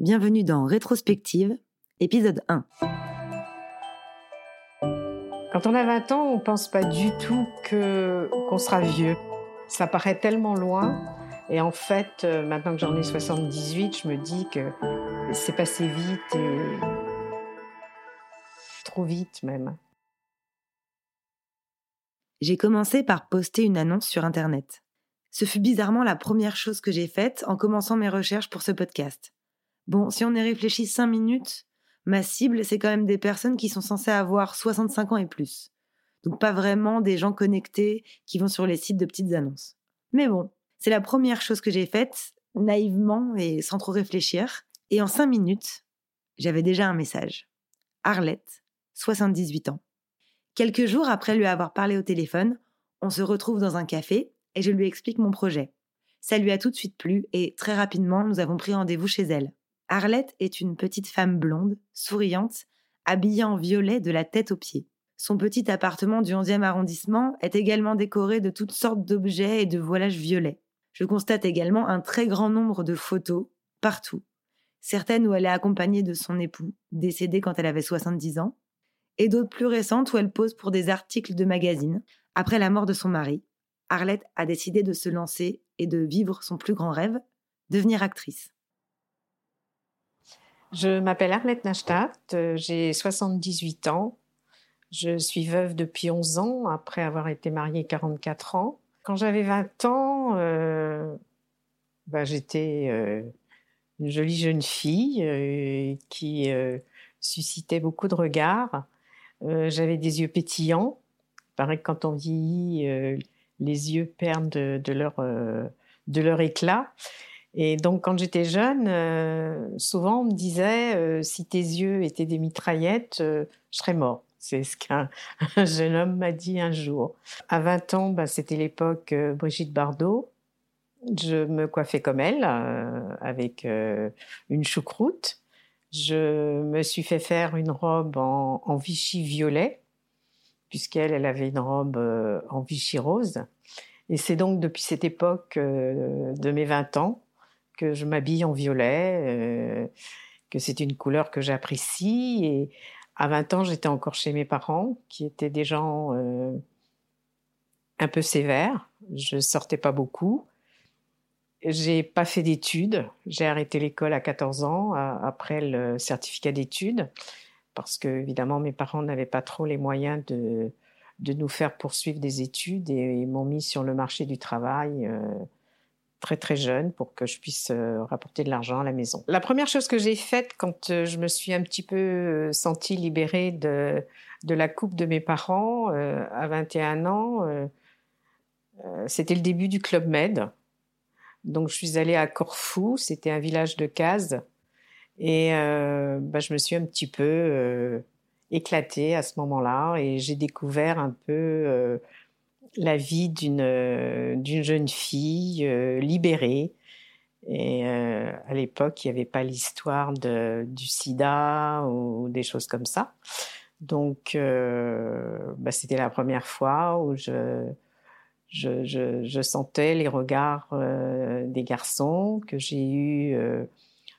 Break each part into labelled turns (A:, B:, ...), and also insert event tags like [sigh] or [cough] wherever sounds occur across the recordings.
A: Bienvenue dans Rétrospective, épisode 1.
B: Quand on a 20 ans, on pense pas du tout que qu'on sera vieux. Ça paraît tellement loin. Et en fait, euh, maintenant que j'en ai 78, je me dis que c'est passé vite et trop vite même.
A: J'ai commencé par poster une annonce sur Internet. Ce fut bizarrement la première chose que j'ai faite en commençant mes recherches pour ce podcast. Bon, si on y réfléchit 5 minutes, ma cible, c'est quand même des personnes qui sont censées avoir 65 ans et plus. Donc pas vraiment des gens connectés qui vont sur les sites de petites annonces. Mais bon, c'est la première chose que j'ai faite, naïvement et sans trop réfléchir. Et en 5 minutes, j'avais déjà un message. Arlette, 78 ans. Quelques jours après lui avoir parlé au téléphone, on se retrouve dans un café et je lui explique mon projet. Ça lui a tout de suite plu et très rapidement nous avons pris rendez-vous chez elle. Arlette est une petite femme blonde, souriante, habillée en violet de la tête aux pieds. Son petit appartement du 11e arrondissement est également décoré de toutes sortes d'objets et de voilages violets. Je constate également un très grand nombre de photos, partout. Certaines où elle est accompagnée de son époux, décédé quand elle avait 70 ans, et d'autres plus récentes où elle pose pour des articles de magazines. Après la mort de son mari, Arlette a décidé de se lancer et de vivre son plus grand rêve, devenir actrice.
B: Je m'appelle Arlette Nachtat, euh, j'ai 78 ans. Je suis veuve depuis 11 ans, après avoir été mariée 44 ans. Quand j'avais 20 ans, euh, bah, j'étais euh, une jolie jeune fille qui suscitait beaucoup de regards. j'avais des yeux pétillants. Il paraît que quand on vieillit, les yeux perdent de, leur, de leur éclat. Et donc, quand j'étais jeune, euh, souvent on me disait euh, si tes yeux étaient des mitraillettes, euh, je serais mort. C'est ce qu'un [laughs] jeune homme m'a dit un jour. À 20 ans, bah, c'était l'époque Brigitte Bardot. Je me coiffais comme elle, avec une choucroute. Je me suis fait faire une robe en, en Vichy violet, puisqu'elle, elle avait une robe en Vichy rose. Et c'est donc depuis cette époque de mes 20 ans que je m'habille en violet, euh, que c'est une couleur que j'apprécie. Et à 20 ans, j'étais encore chez mes parents, qui étaient des gens euh, un peu sévères. Je sortais pas beaucoup. J'ai pas fait d'études. J'ai arrêté l'école à 14 ans après le certificat d'études parce que évidemment mes parents n'avaient pas trop les moyens de de nous faire poursuivre des études et, m'ont mis sur le marché du travail. Euh, très très jeune pour que je puisse euh, rapporter de l'argent à la maison. La première chose que j'ai faite quand euh, je me suis un petit peu euh, sentie libérée de, de la coupe de mes parents à 21 ans, c'était le début du Club Med. Donc je suis allée à Corfou, c'était un village de cases, et bah, je me suis un petit peu éclatée à ce moment-là, et j'ai découvert un peu la vie d'une euh, d'une jeune fille euh, libérée. Et euh, à l'époque, il n'y avait pas l'histoire du sida ou des choses comme ça. Donc, bah, c'était la première fois où je, je, je, je sentais les regards des garçons, que j'ai eu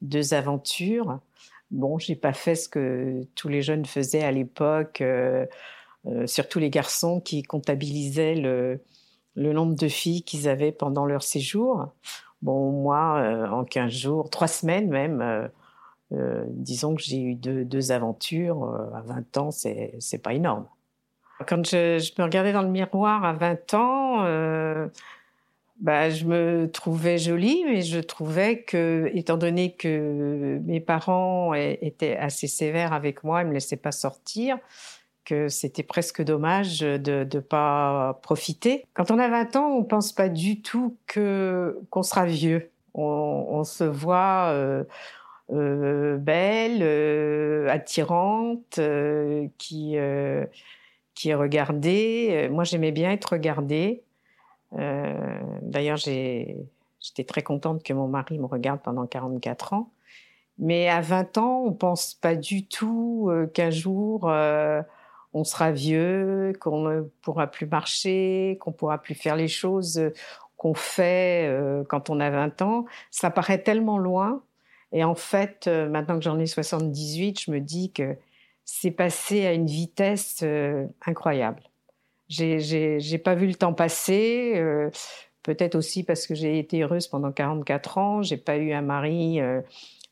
B: deux aventures. Bon, j'ai pas fait ce que tous les jeunes faisaient à l'époque euh, surtout les garçons qui comptabilisaient le, nombre de filles qu'ils avaient pendant leur séjour. Bon, moi, euh, en 15 jours, 3 semaines même, euh, disons que j'ai eu deux, aventures à 20 ans, c'est, pas énorme. Quand je, me regardais dans le miroir à 20 ans, euh, bah, je me trouvais jolie, mais je trouvais que, étant donné que mes parents étaient assez sévères avec moi, ils me laissaient pas sortir, que c'était presque dommage de ne pas profiter. Quand on a 20 ans, on pense pas du tout qu'on sera vieux. On, se voit euh, euh, belle, euh, attirante, qui qui est regardée. Moi, j'aimais bien être regardée. D'ailleurs, j'étais très contente que mon mari me regarde pendant 44 ans. Mais à 20 ans, on pense pas du tout qu'un jour on sera vieux, qu'on ne pourra plus marcher, qu'on pourra plus faire les choses qu'on fait euh, quand on a 20 ans, ça paraît tellement loin. Et en fait, euh, maintenant que j'en ai 78, je me dis que c'est passé à une vitesse euh, incroyable. J'ai pas vu le temps passer. Euh, peut-être aussi parce que j'ai été heureuse pendant 44 ans. J'ai pas eu un mari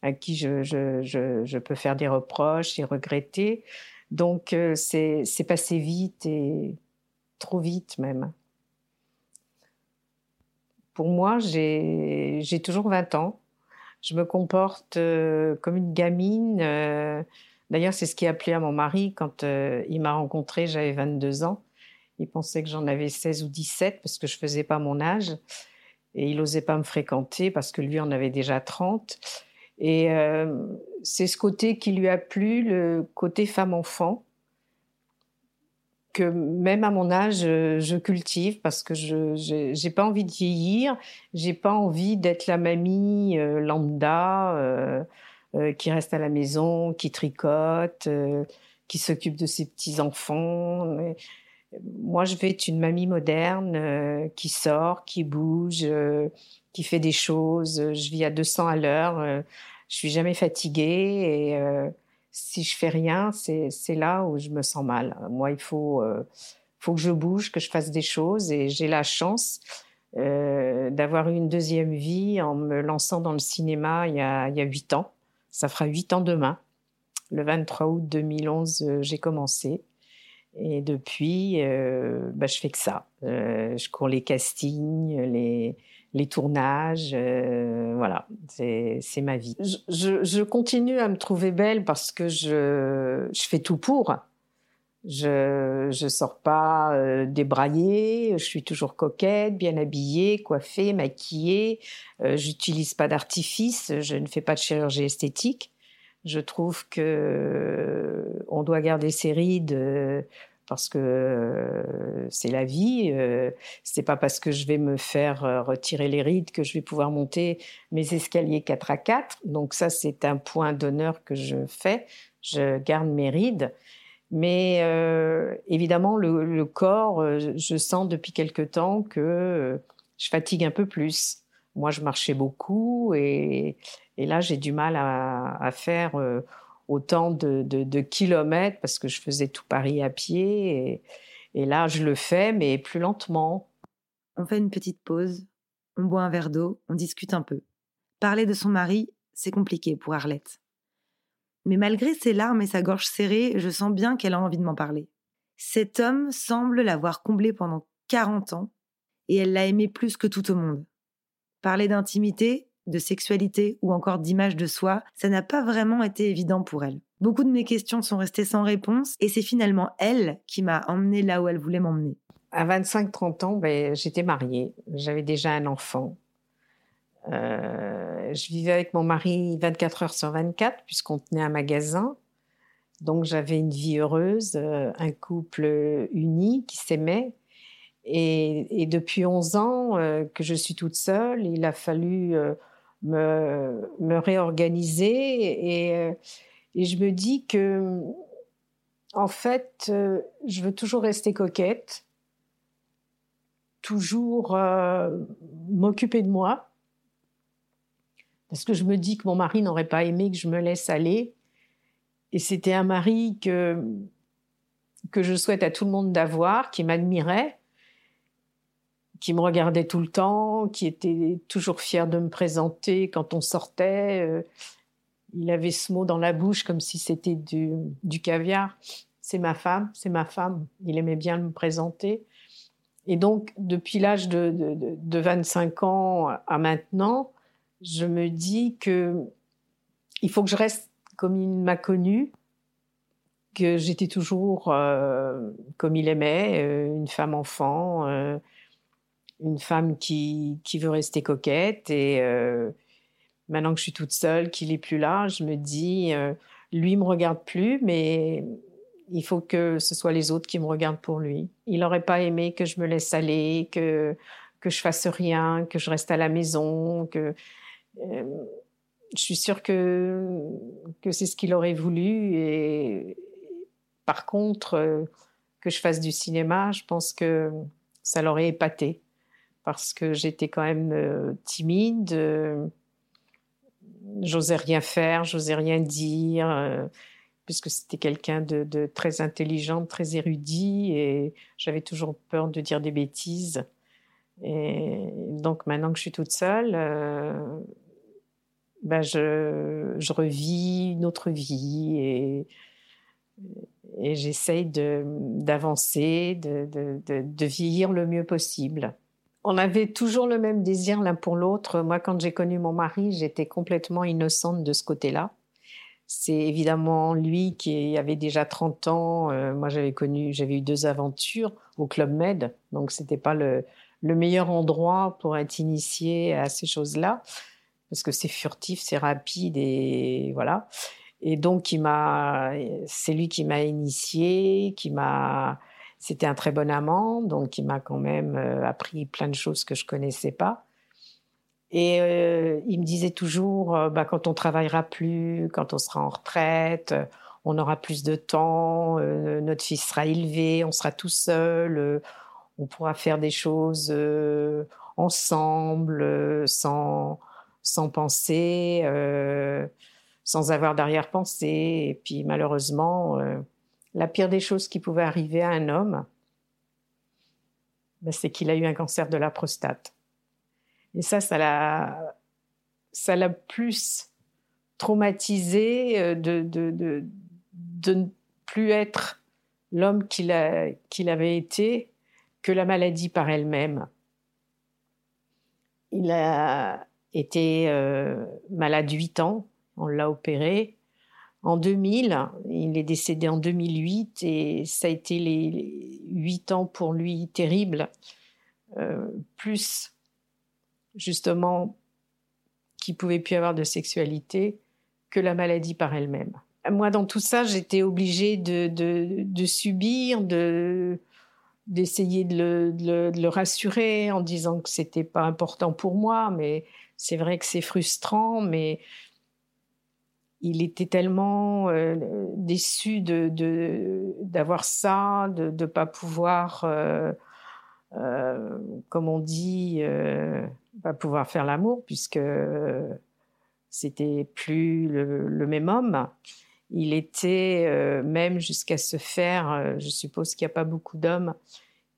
B: à qui je, peux faire des reproches et regretter. Donc c'est passé vite et trop vite même. Pour moi, j'ai toujours 20 ans. Je me comporte euh, comme une gamine. Euh, d'ailleurs, c'est ce qui a plu à mon mari quand euh, il m'a rencontré, j'avais 22 ans. Il pensait que j'en avais 16 ou 17 parce que je faisais pas mon âge. Et il n'osait pas me fréquenter parce que lui en avait déjà 30. Et c'est ce côté qui lui a plu, le côté femme-enfant que même à mon âge, je cultive parce que je n'ai pas envie de vieillir, j'ai pas envie d'être la mamie euh, lambda euh, euh, qui reste à la maison, qui tricote, qui s'occupe de ses petits enfants. moi, je vais être une mamie moderne qui sort, qui bouge, qui fait des choses. Je vis à 200 à l'heure. je suis jamais fatiguée et si je fais rien, c'est là où je me sens mal. Moi, il faut, euh, faut que je bouge, que je fasse des choses et j'ai la chance euh, d'avoir eu une deuxième vie en me lançant dans le cinéma il y a huit ans. Ça fera huit ans demain. Le 23 août 2011, euh, j'ai commencé. Et depuis, bah, je fais que ça. je cours les castings, les, les tournages, euh, voilà, c'est ma vie. Je, continue à me trouver belle parce que je, je fais tout pour. Je ne sors pas euh, débraillée, je suis toujours coquette, bien habillée, coiffée, maquillée. Euh, j'utilise pas d'artifice, je ne fais pas de chirurgie esthétique. Je trouve que on doit garder ses rides parce que euh, c'est la vie. Euh, c'est pas parce que je vais me faire euh, retirer les rides que je vais pouvoir monter mes escaliers 4 à 4. Donc ça, c'est un point d'honneur que je fais. Je garde mes rides. Mais évidemment, le, corps, je sens depuis quelque temps que je fatigue un peu plus. Moi, je marchais beaucoup et, là, j'ai du mal à faire autant de, kilomètres parce que je faisais tout Paris à pied. Et, là, je le fais, mais plus lentement.
A: On fait une petite pause, on boit un verre d'eau, on discute un peu. Parler de son mari, c'est compliqué pour Arlette. Mais malgré ses larmes et sa gorge serrée, je sens bien qu'elle a envie de m'en parler. Cet homme semble l'avoir comblée pendant 40 ans et elle l'a aimé plus que tout au monde. Parler d'intimité, de sexualité ou encore d'image de soi, ça n'a pas vraiment été évident pour elle. Beaucoup de mes questions sont restées sans réponse et c'est finalement elle qui m'a emmenée là où elle voulait m'emmener.
B: À 25-30 ans, ben, j'étais mariée, j'avais déjà un enfant. Euh, je vivais avec mon mari 24 heures sur 24 puisqu'on tenait un magasin. Donc j'avais une vie heureuse, euh, un couple uni qui s'aimait. Et, depuis 11 ans euh, que je suis toute seule, il a fallu me, me réorganiser et, euh, et, je me dis que, en fait, euh, je veux toujours rester coquette, toujours euh, m'occuper de moi, parce que je me dis que mon mari n'aurait pas aimé que je me laisse aller. Et c'était un mari que, que je souhaite à tout le monde d'avoir, qui m'admirait, qui me regardait tout le temps, qui était toujours fier de me présenter quand on sortait. Euh, il avait ce mot dans la bouche comme si c'était du, caviar. C'est ma femme, c'est ma femme. Il aimait bien me présenter. Et donc, depuis l'âge de, de, de, 25 ans à maintenant, je me dis que il faut que je reste comme il m'a connu, que j'étais toujours euh, comme il aimait, euh, une femme enfant, une femme qui, veut rester coquette. Et euh, maintenant que je suis toute seule, qu'il est plus là, je me dis, euh, lui me regarde plus, mais il faut que ce soit les autres qui me regardent pour lui. Il n'aurait pas aimé que je me laisse aller, que que je fasse rien, que je reste à la maison, euh, je suis sûre que que c'est ce qu'il aurait voulu. Et par contre, que je fasse du cinéma, je pense que ça l'aurait épaté parce que j'étais quand même euh, timide. Euh, j'osais rien faire, j'osais rien dire, euh, puisque c'était quelqu'un de, très intelligent, très érudit, et j'avais toujours peur de dire des bêtises. Et donc maintenant que je suis toute seule, ben je, je, revis une autre vie et, et j'essaye d'avancer, de, de, vieillir le mieux possible. On avait toujours le même désir l'un pour l'autre. Moi, quand j'ai connu mon mari, j'étais complètement innocente de ce côté-là. C'est évidemment lui qui avait déjà 30 ans. Euh, moi, j'avais connu, j'avais eu deux aventures au Club Med, donc c'était pas le, le meilleur endroit pour être initié à ces choses-là, parce que c'est furtif, c'est rapide et voilà. Et donc, il m'a, c'est lui qui m'a initié, qui m'a, c'était un très bon amant, donc il m'a quand même euh, appris plein de choses que je connaissais pas. Et euh, il me disait toujours, euh, bah, quand on travaillera plus, quand on sera en retraite, on aura plus de temps, notre fils sera élevé, on sera tout seul, on pourra faire des choses ensemble, sans, sans penser, sans avoir d'arrière-pensée. Et puis malheureusement, la pire des choses qui pouvait arriver à un homme, ben, c'est qu'il a eu un cancer de la prostate. Et ça, ça l'a, ça l'a plus traumatisé euh, de, de, de, ne plus être l'homme qu'il, qu'il avait été que la maladie par elle-même. Il a été euh, malade huit ans, on l'a opéré, en 2000. Il est décédé en 2008 et ça a été les huit ans pour lui terribles, euh, plus justement qu'il pouvait plus avoir de sexualité que la maladie par elle-même. Moi, dans tout ça, j'étais obligée de, de, subir, de d'essayer de le, de le, rassurer en disant que c'était pas important pour moi, mais c'est vrai que c'est frustrant, mais il était tellement euh, déçu de, d'avoir ça, de ne pas pouvoir, euh, euh, comme on dit, pas pouvoir faire l'amour, puisque c'était plus le, même homme. Il était même jusqu'à se faire, je suppose qu'il n'y a pas beaucoup d'hommes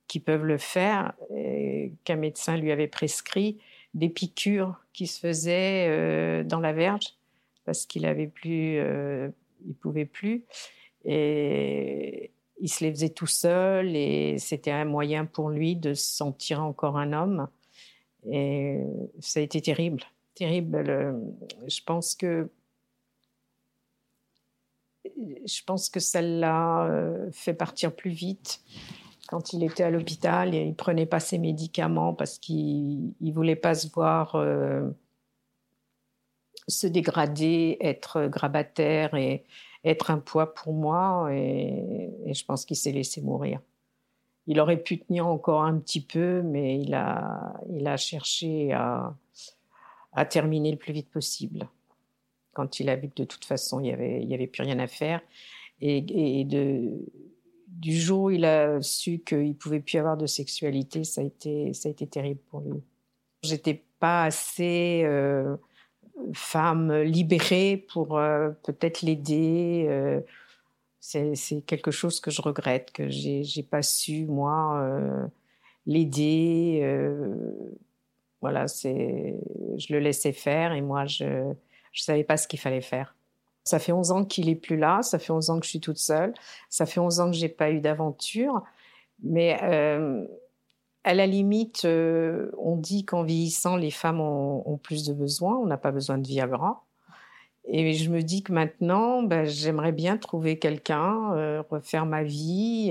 B: qui peuvent le faire, qu'un médecin lui avait prescrit, des piqûres qui se faisaient dans la verge parce qu'il avait plus, euh, il pouvait plus. Et il se les faisait tout seul et c'était un moyen pour lui de se sentir encore un homme. Et ça a été terrible, terrible. Je pense que je pense que ça l'a euh, fait partir plus vite quand il était à l'hôpital il prenait pas ses médicaments parce qu'il ne voulait pas se voir euh, se dégrader, être grabataire et être un poids pour moi. Et, je pense qu'il s'est laissé mourir. Il aurait pu tenir encore un petit peu, mais il a, il a cherché à, à terminer le plus vite possible. Quand il a vu que de toute façon, il n'y avait, il avait plus rien à faire. Et, de, du jour où il a su qu'il pouvait plus avoir de sexualité, ça a été, ça a été terrible pour lui. J'étais pas assez euh, femme libérée pour euh, peut-être l'aider. Euh, c'est quelque chose que je regrette, que j'ai pas su, moi, euh, l'aider. voilà, je le laissais faire et moi, je ne savais pas ce qu'il fallait faire. Ça fait 11 ans qu'il est plus là, ça fait 11 ans que je suis toute seule, ça fait 11 ans que j'ai pas eu d'aventure. Mais à la limite, euh, on dit qu'en vieillissant, les femmes ont, plus de besoins. On n'a pas besoin de Viagra. Et je me dis que maintenant, ben, j'aimerais bien trouver quelqu'un, euh, refaire ma vie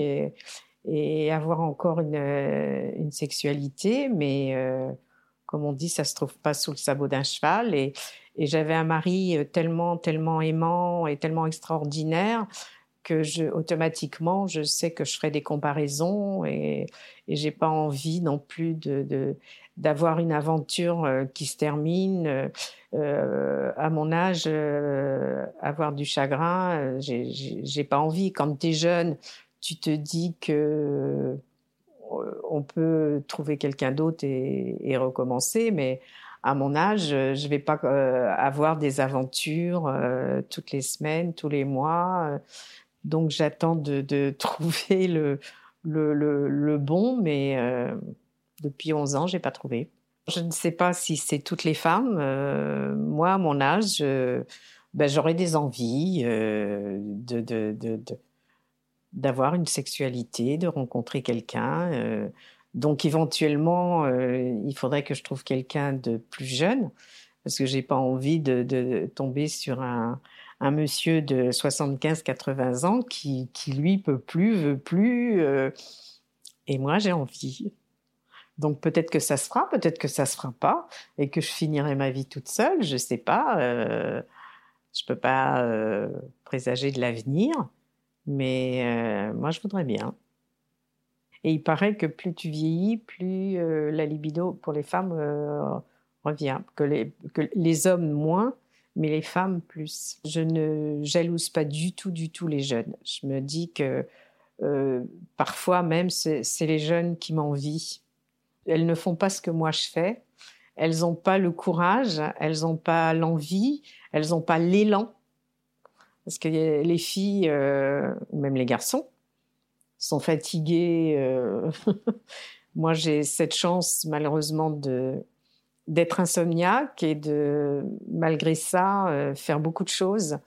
B: et, avoir encore une, euh, sexualité. Mais comme on dit, ça se trouve pas sous le sabot d'un cheval. Et, et j'avais un mari tellement, tellement aimant et tellement extraordinaire que je, automatiquement, je sais que je ferai des comparaisons et, et j'ai pas envie non plus d'avoir une aventure euh, qui se termine euh, à mon âge, euh, avoir du chagrin. J'ai pas envie. Quand tu es jeune, tu te dis que on peut trouver quelqu'un d'autre et, et, recommencer, mais à mon âge, je vais pas avoir des aventures toutes les semaines, tous les mois. Donc j'attends de, [laughs] trouver le, le, bon, mais depuis 11 ans, j'ai pas trouvé. Je ne sais pas si c'est toutes les femmes. moi, à mon âge, ben, j'aurais des envies de, d'avoir une sexualité, de rencontrer quelqu'un. Euh, donc éventuellement, euh, il faudrait que je trouve quelqu'un de plus jeune, parce que j'ai pas envie de, tomber sur un, monsieur de 75-80 ans qui, qui lui peut plus, veut plus, euh, et moi j'ai envie. Donc peut-être que ça se fera, peut-être que ça se fera pas, et que je finirai ma vie toute seule, je sais pas. je peux pas présager de l'avenir. Mais euh, moi, je voudrais bien. Et il paraît que plus tu vieillis, plus euh, la libido pour les femmes euh, revient. Que les, que les hommes moins, mais les femmes plus. Je ne jalouse pas du tout, du tout les jeunes. Je me dis que parfois même, c'est les jeunes qui m'envient. Elles ne font pas ce que moi je fais. Elles n'ont pas le courage, elles n'ont pas l'envie, elles n'ont pas l'élan parce que les filles, euh, ou même les garçons, sont fatigués. Euh, [laughs] moi, j'ai cette chance, malheureusement, de d'être insomniaque et de, malgré ça, euh, faire beaucoup de choses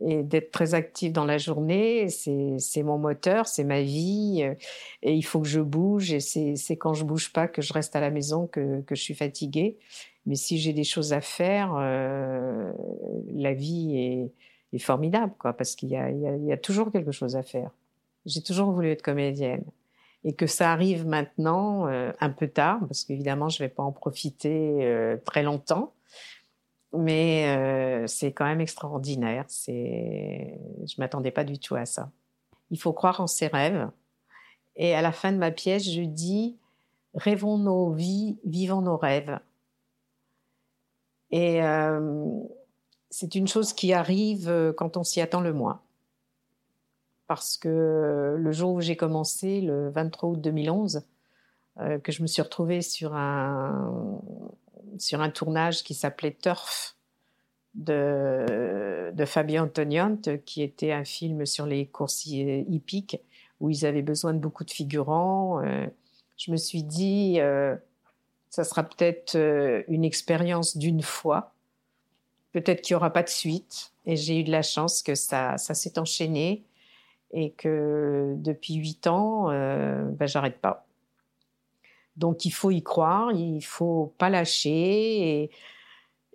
B: et d'être très active dans la journée. C'est mon moteur, c'est ma vie. Et il faut que je bouge. Et c'est quand je bouge pas que je reste à la maison que, que je suis fatiguée. Mais si j'ai des choses à faire, la vie est, est formidable, quoi, parce qu'il y, y a, toujours quelque chose à faire. J'ai toujours voulu être comédienne. Et que ça arrive maintenant, euh, un peu tard, parce qu'évidemment, je ne vais pas en profiter euh, très longtemps, mais euh, c'est quand même extraordinaire. C'est... Je ne m'attendais pas du tout à ça. Il faut croire en ses rêves. Et à la fin de ma pièce, je dis, rêvons nos vies, vivons nos rêves. Et c'est une chose qui arrive quand on s'y attend le moins. Parce que le jour où j'ai commencé, le 23 août 2011, euh, que je me suis retrouvée sur un, sur un tournage qui s'appelait Turf de, de Fabien Antoniante, qui était un film sur les courses hippiques où ils avaient besoin de beaucoup de figurants. Euh, je me suis dit, ça sera peut-être une expérience d'une fois Peut-être qu'il n'y aura pas de suite. Et j'ai eu de la chance que ça, ça s'est enchaîné et que depuis huit ans, euh, ben, j'arrête pas. Donc il faut y croire, il faut pas lâcher.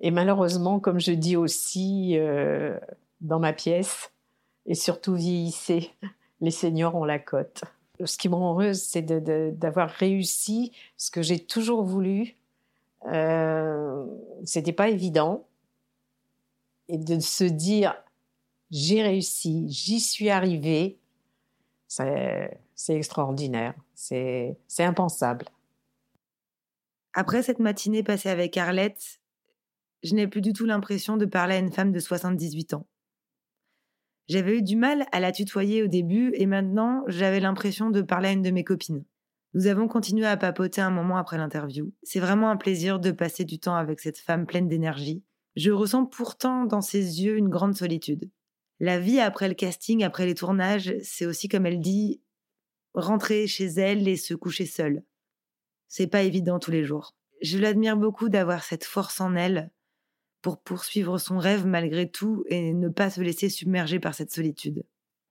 B: Et, malheureusement, comme je dis aussi euh, dans ma pièce, et surtout vieillissez, [laughs] les seniors ont la cote. Ce qui me rend heureuse, c'est d'avoir réussi ce que j'ai toujours voulu. Euh, C'était pas évident et de se dire j'ai réussi, j'y suis arrivé, c'est extraordinaire, c'est impensable.
A: Après cette matinée passée avec Arlette, je n'ai plus du tout l'impression de parler à une femme de 78 ans. J'avais eu du mal à la tutoyer au début et maintenant j'avais l'impression de parler à une de mes copines. Nous avons continué à papoter un moment après l'interview. C'est vraiment un plaisir de passer du temps avec cette femme pleine d'énergie je ressens pourtant dans ses yeux une grande solitude. La vie après le casting, après les tournages, c'est aussi comme elle dit, rentrer chez elle et se coucher seule. C'est pas évident tous les jours. Je l'admire beaucoup d'avoir cette force en elle pour poursuivre son rêve malgré tout et ne pas se laisser submerger par cette solitude.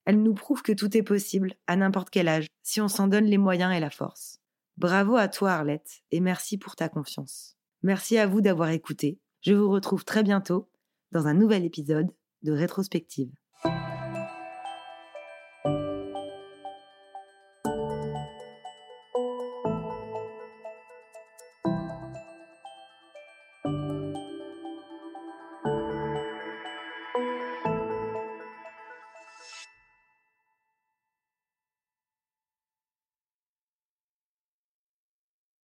A: Elle nous prouve que tout est possible, à n'importe quel âge, si on s'en donne les moyens et la force. Bravo à toi Arlette, et merci pour ta confiance. Merci à vous d'avoir écouté. Je vous retrouve très bientôt dans un nouvel épisode de Rétrospective.